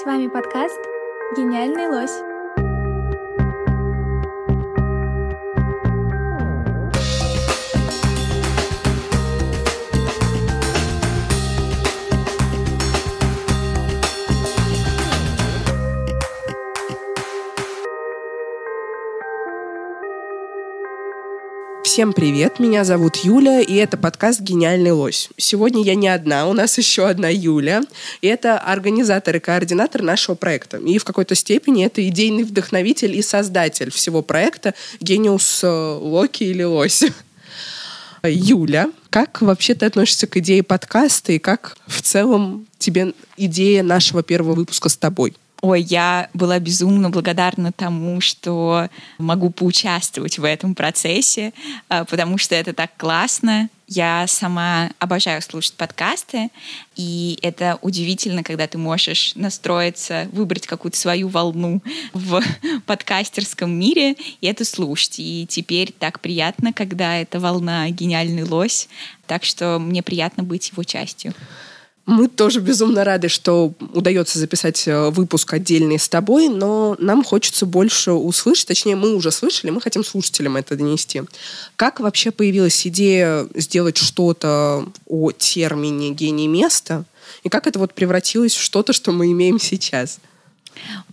С вами подкаст «Гениальный лось». Всем привет, меня зовут Юля, и это подкаст «Гениальный лось». Сегодня я не одна, у нас еще одна Юля, и это организатор и координатор нашего проекта. И в какой-то степени это идейный вдохновитель и создатель всего проекта «Гениус э, Локи» или «Лось». Юля, как вообще ты относишься к идее подкаста и как в целом тебе идея нашего первого выпуска с тобой? Ой, я была безумно благодарна тому, что могу поучаствовать в этом процессе, а, потому что это так классно. Я сама обожаю слушать подкасты, и это удивительно, когда ты можешь настроиться, выбрать какую-то свою волну в подкастерском мире и это слушать. И теперь так приятно, когда эта волна гениальный лось, так что мне приятно быть его частью. Мы тоже безумно рады, что удается записать э, выпуск отдельный с тобой, но нам хочется больше услышать, точнее, мы уже слышали, мы хотим слушателям это донести. Как вообще появилась идея сделать что-то о термине «гений места», и как это вот превратилось в что-то, что мы имеем сейчас?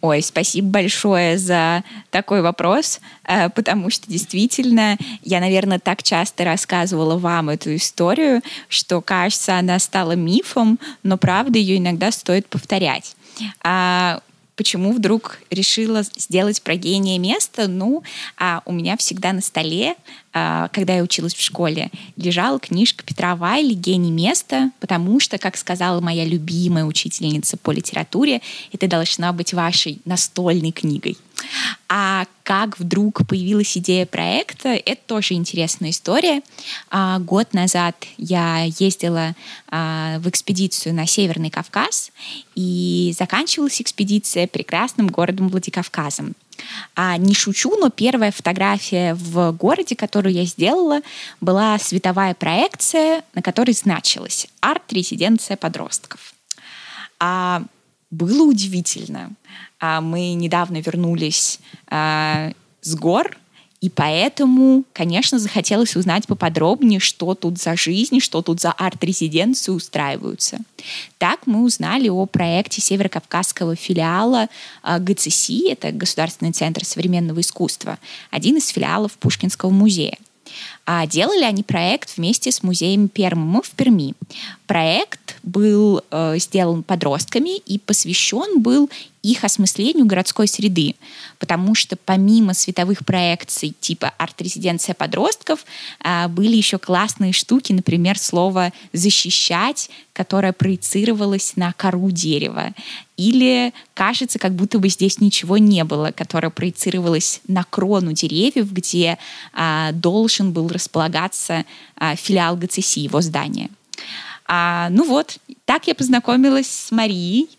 Ой, спасибо большое за такой вопрос, э, потому что действительно я, наверное, так часто рассказывала вам эту историю, что, кажется, она стала мифом, но правда ее иногда стоит повторять. А почему вдруг решила сделать про гения место? Ну, а у меня всегда на столе, когда я училась в школе, лежала книжка Петра Вайли «Гений места», потому что, как сказала моя любимая учительница по литературе, это должна быть вашей настольной книгой. А как вдруг появилась идея проекта, это тоже интересная история. А, год назад я ездила а, в экспедицию на Северный Кавказ, и заканчивалась экспедиция прекрасным городом Владикавказом. А, не шучу, но первая фотография в городе, которую я сделала, была световая проекция, на которой значилось «Арт-резиденция подростков». А, было удивительно. А, мы недавно вернулись а, с гор, и поэтому, конечно, захотелось узнать поподробнее, что тут за жизнь, что тут за арт-резиденции устраиваются. Так мы узнали о проекте Северокавказского филиала а, ГЦСИ, это Государственный центр современного искусства, один из филиалов Пушкинского музея. А делали они проект вместе с музеем Пермы в Перми. Проект был э, сделан подростками и посвящен был их осмыслению городской среды, потому что помимо световых проекций типа арт-резиденция подростков а, были еще классные штуки, например, слово «защищать», которое проецировалось на кору дерева, или кажется, как будто бы здесь ничего не было, которое проецировалось на крону деревьев, где а, должен был располагаться а, филиал ГЦСИ, его здание. А, ну вот, так я познакомилась с Марией,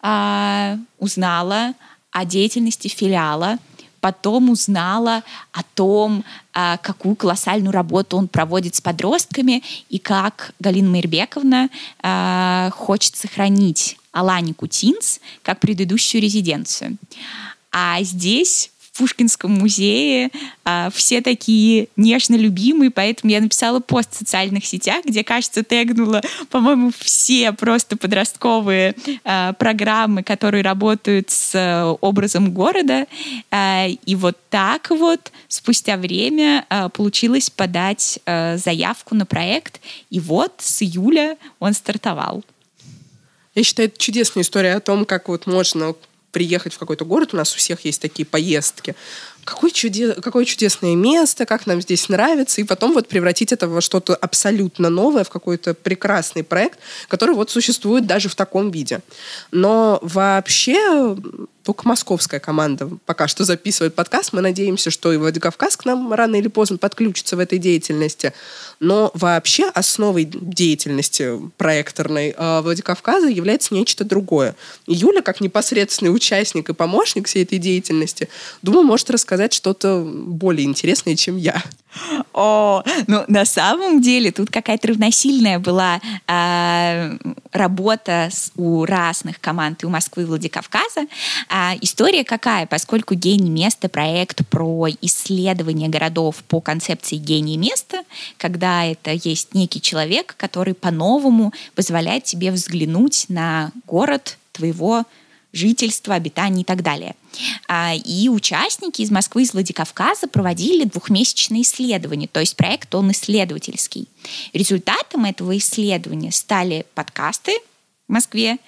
а, узнала о деятельности филиала, потом узнала о том, а, какую колоссальную работу он проводит с подростками и как Галина Майрбековна а, хочет сохранить Аланику Тинс как предыдущую резиденцию. А здесь Пушкинском музее. А, все такие нежно любимые, поэтому я написала пост в социальных сетях, где, кажется, тегнула, по-моему, все просто подростковые а, программы, которые работают с а, образом города. А, и вот так вот спустя время получилось подать а, заявку на проект. И вот с июля он стартовал. Я считаю, это чудесная история о том, как вот можно приехать в какой-то город, у нас у всех есть такие поездки, какое, чуде... какое чудесное место, как нам здесь нравится, и потом вот превратить это во что-то абсолютно новое, в какой-то прекрасный проект, который вот существует даже в таком виде. Но вообще только московская команда пока что записывает подкаст. Мы надеемся, что и Владикавказ к нам рано или поздно подключится в этой деятельности. Но вообще основой деятельности проекторной э, Владикавказа является нечто другое. И Юля, как непосредственный участник и помощник всей этой деятельности, думаю, может рассказать что-то более интересное, чем я. О, ну на самом деле тут какая-то равносильная была э, работа у разных команд и у Москвы и Владикавказа. А, история какая? Поскольку «Гений места» — проект про исследование городов по концепции «гений места», когда это есть некий человек, который по-новому позволяет тебе взглянуть на город твоего жительства, обитания и так далее. А, и участники из Москвы, из Владикавказа проводили двухмесячные исследования, то есть проект он исследовательский. Результатом этого исследования стали подкасты в Москве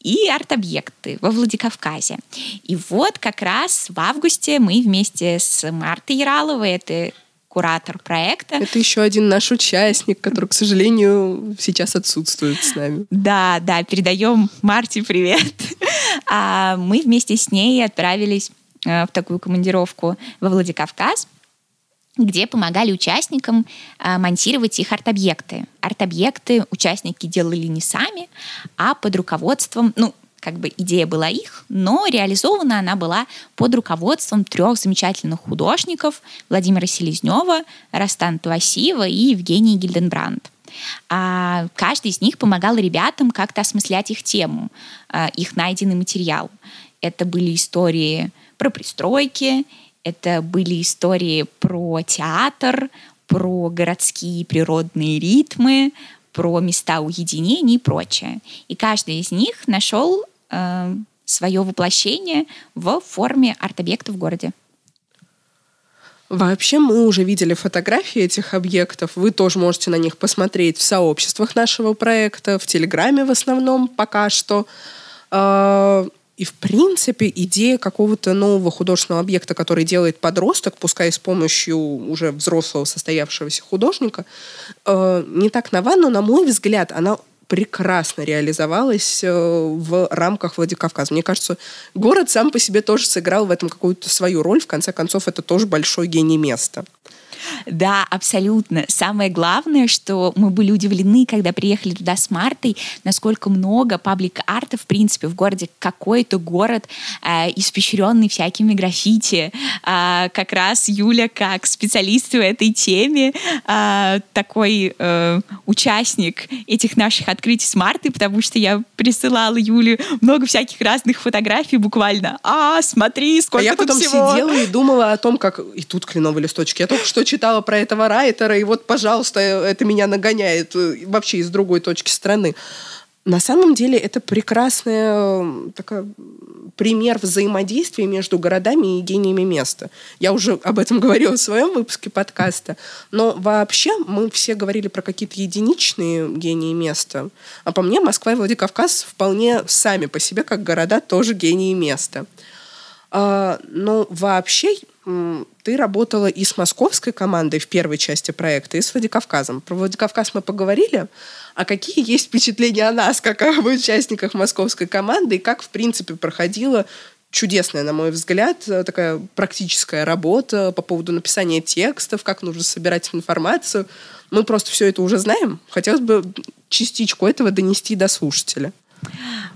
и арт-объекты во Владикавказе. И вот как раз в августе мы вместе с Мартой Яраловой, это куратор проекта. Это еще один наш участник, который, к сожалению, сейчас отсутствует с нами. Да, да, передаем Марте привет. А мы вместе с ней отправились э, в такую командировку во Владикавказ, где помогали участникам а, монтировать их арт-объекты. Арт-объекты участники делали не сами, а под руководством, ну, как бы идея была их, но реализована она была под руководством трех замечательных художников Владимира Селезнева, Растан Туасиева и Евгения Гильденбранд. А каждый из них помогал ребятам как-то осмыслять их тему, а, их найденный материал. Это были истории про пристройки, это были истории про театр, про городские природные ритмы, про места уединения и прочее. И каждый из них нашел э, свое воплощение в форме арт-объекта в городе. Вообще мы уже видели фотографии этих объектов. Вы тоже можете на них посмотреть в сообществах нашего проекта, в Телеграме в основном пока что. А, и, в принципе, идея какого-то нового художественного объекта, который делает подросток, пускай с помощью уже взрослого состоявшегося художника, э, не так нова, но, на мой взгляд, она прекрасно реализовалась э, в рамках Владикавказа. Мне кажется, город сам по себе тоже сыграл в этом какую-то свою роль. В конце концов, это тоже большой гений места. Да, абсолютно. Самое главное, что мы были удивлены, когда приехали туда с Мартой, насколько много паблик-арта, в принципе, в городе. Какой-то город, э, испещренный всякими граффити. Э, как раз Юля, как специалист в этой теме, э, такой э, участник этих наших открытий с Мартой, потому что я присылала Юле много всяких разных фотографий буквально. А, смотри, сколько а я потом всего. сидела и думала о том, как... И тут кленовые листочки. Я только что читала про этого райтера, и вот, пожалуйста, это меня нагоняет э, вообще из другой точки страны. На самом деле это прекрасный такой пример взаимодействия между городами и гениями места. Я уже об этом говорила в своем выпуске подкаста. Но вообще мы все говорили про какие-то единичные гении места. А по мне Москва и Владикавказ вполне сами по себе, как города, тоже гении места. А, но вообще ты работала и с московской командой в первой части проекта, и с Владикавказом. Про Владикавказ мы поговорили. А какие есть впечатления о нас, как об участниках московской команды, и как, в принципе, проходила чудесная, на мой взгляд, такая практическая работа по поводу написания текстов, как нужно собирать информацию. Мы просто все это уже знаем. Хотелось бы частичку этого донести до слушателя.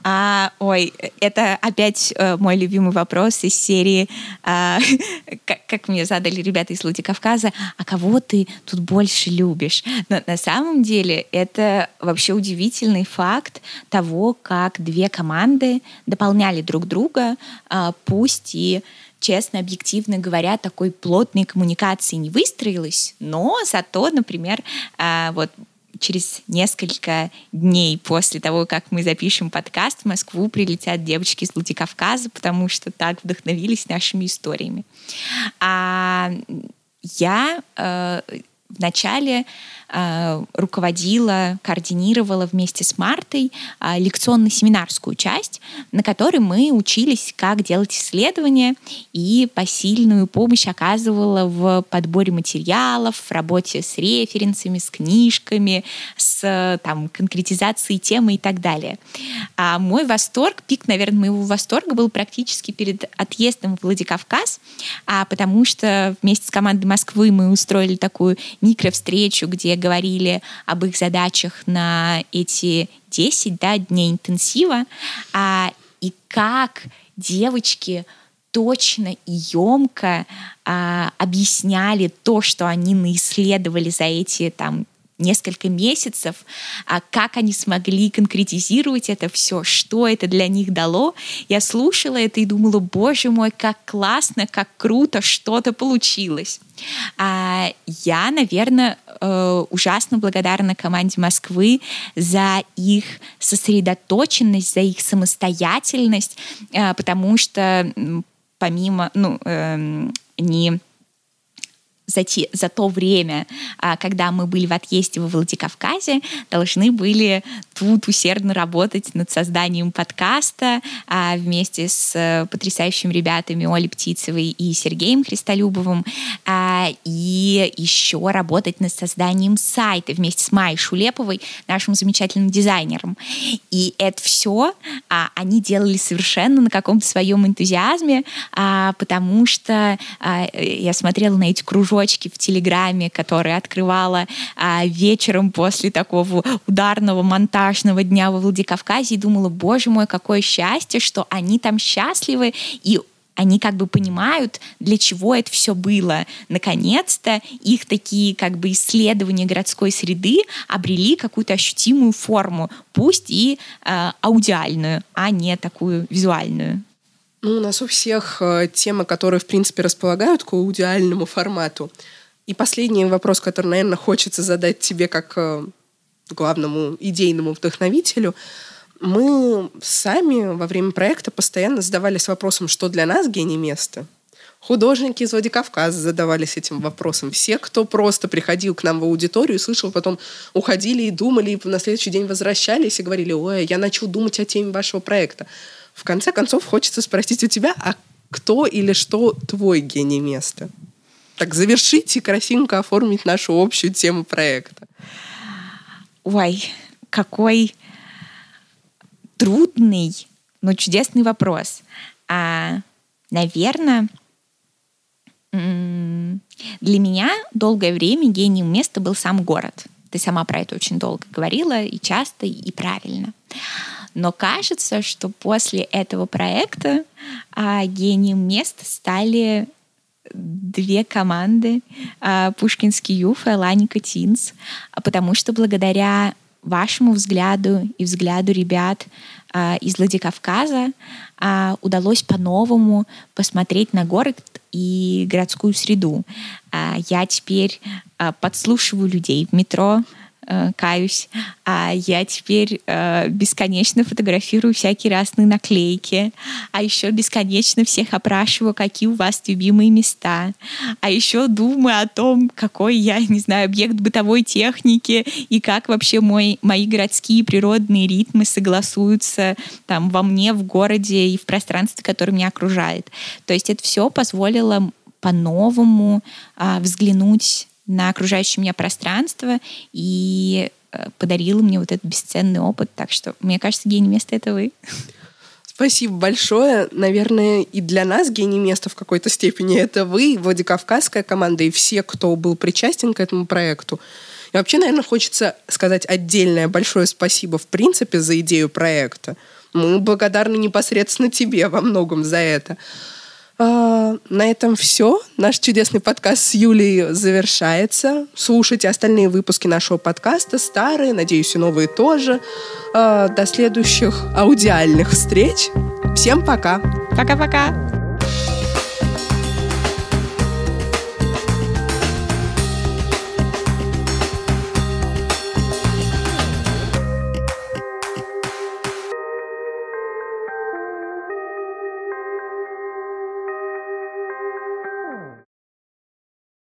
А, ой, это опять э, мой любимый вопрос из серии, э, как, как мне задали ребята из Владикавказа, а кого ты тут больше любишь? Но на самом деле это вообще удивительный факт того, как две команды дополняли друг друга, э, пусть и честно, объективно говоря, такой плотной коммуникации не выстроилась, но зато, например, э, вот через несколько дней после того, как мы запишем подкаст, в Москву прилетят девочки из Владикавказа, потому что так вдохновились нашими историями. А я э, вначале э, руководила, координировала вместе с Мартой э, лекционно-семинарскую часть, на которой мы учились, как делать исследования и посильную помощь оказывала в подборе материалов, в работе с референсами, с книжками, с там, конкретизацией темы и так далее. А мой восторг, пик, наверное, моего восторга был практически перед отъездом в Владикавказ, а потому что вместе с командой Москвы мы устроили такую микровстречу, где говорили об их задачах на эти 10 да, дней интенсива, а, и как девочки точно и емко а, объясняли то, что они наисследовали за эти там несколько месяцев, а как они смогли конкретизировать это все, что это для них дало. Я слушала это и думала, боже мой, как классно, как круто, что-то получилось. А я, наверное, э, ужасно благодарна команде Москвы за их сосредоточенность, за их самостоятельность, э, потому что помимо, ну, эм, не за, те, за то время, а, когда мы были в отъезде во Владикавказе, должны были тут усердно работать над созданием подкаста а, вместе с э, потрясающими ребятами Олей Птицевой и Сергеем Христолюбовым, а, и еще работать над созданием сайта вместе с Майей Шулеповой, нашим замечательным дизайнером. И это все они делали совершенно на каком-то своем энтузиазме, потому что я смотрела на эти кружочки в Телеграме, которые открывала а, вечером после такого ударного монтажного дня во Владикавказе и думала, боже мой, какое счастье, что они там счастливы и они как бы понимают, для чего это все было. Наконец-то их такие как бы исследования городской среды обрели какую-то ощутимую форму, пусть и э, аудиальную, а не такую визуальную. Ну, у нас у всех э, темы, которые, в принципе, располагают к аудиальному формату. И последний вопрос, который, наверное, хочется задать тебе как э, главному идейному вдохновителю. Мы сами во время проекта постоянно задавались вопросом, что для нас гений места. Художники из Владикавказа задавались этим вопросом. Все, кто просто приходил к нам в аудиторию, слышал, потом уходили и думали, и на следующий день возвращались и говорили, ой, я начал думать о теме вашего проекта в конце концов хочется спросить у тебя, а кто или что твой гений места? Так, завершить и красивенько оформить нашу общую тему проекта. Ой, какой трудный, но чудесный вопрос. А, наверное, для меня долгое время гением места был сам город. Ты сама про это очень долго говорила, и часто, и правильно. Но кажется, что после этого проекта а, гением мест стали две команды а, Пушкинский Юф и Аланика Тинс, потому что благодаря вашему взгляду и взгляду ребят а, из Владикавказа а, удалось по-новому посмотреть на город и городскую среду. А, я теперь а, подслушиваю людей в метро, каюсь. А я теперь э, бесконечно фотографирую всякие разные наклейки. А еще бесконечно всех опрашиваю, какие у вас любимые места. А еще думаю о том, какой я, не знаю, объект бытовой техники и как вообще мой, мои городские природные ритмы согласуются там во мне, в городе и в пространстве, которое меня окружает. То есть это все позволило по-новому а, взглянуть на окружающее меня пространство и э, подарила мне вот этот бесценный опыт. Так что, мне кажется, гений места — это вы. Спасибо большое. Наверное, и для нас гений места в какой-то степени это вы, Владикавказская команда и все, кто был причастен к этому проекту. И вообще, наверное, хочется сказать отдельное большое спасибо в принципе за идею проекта. Мы благодарны непосредственно тебе во многом за это. А, на этом все. Наш чудесный подкаст с Юлей завершается. Слушайте остальные выпуски нашего подкаста, старые, надеюсь, и новые тоже. А, до следующих аудиальных встреч. Всем пока. Пока-пока.